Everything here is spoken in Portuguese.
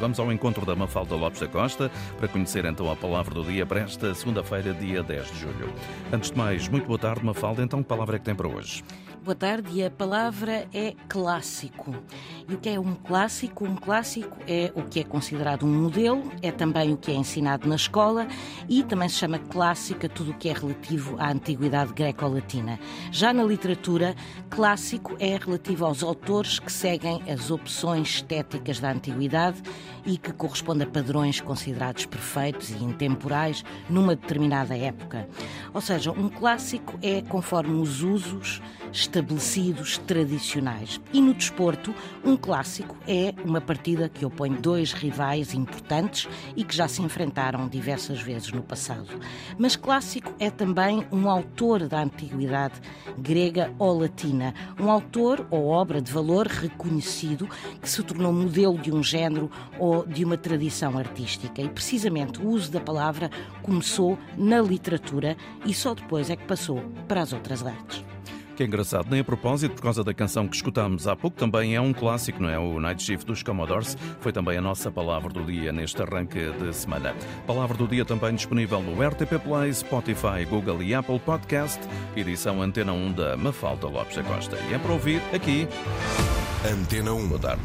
Vamos ao encontro da Mafalda Lopes da Costa para conhecer então a palavra do dia para esta segunda-feira, dia 10 de julho. Antes de mais, muito boa tarde, Mafalda. Então, que palavra é que tem para hoje? Boa tarde, e a palavra é clássico. E o que é um clássico? Um clássico é o que é considerado um modelo, é também o que é ensinado na escola e também se chama clássica tudo o que é relativo à antiguidade greco-latina. Já na literatura, clássico é relativo aos autores que seguem as opções estéticas da antiguidade e que corresponde a padrões considerados perfeitos e intemporais numa determinada época. Ou seja, um clássico é conforme os usos estabelecidos tradicionais. E no desporto, um clássico é uma partida que opõe dois rivais importantes e que já se enfrentaram diversas vezes no passado. Mas clássico é também um autor da antiguidade grega ou latina, um autor ou obra de valor reconhecido que se tornou modelo de um género ou de uma tradição artística. E precisamente o uso da palavra começou na literatura e só depois é que passou para as outras artes que é engraçado. Nem a propósito, por causa da canção que escutámos há pouco, também é um clássico, não é? O Night Shift dos Commodores foi também a nossa palavra do dia neste arranque de semana. Palavra do dia também disponível no RTP Play, Spotify, Google e Apple Podcast, edição Antena 1 da Mafalda Lopes da Costa. E é para ouvir aqui. Antena 1. Boa tarde.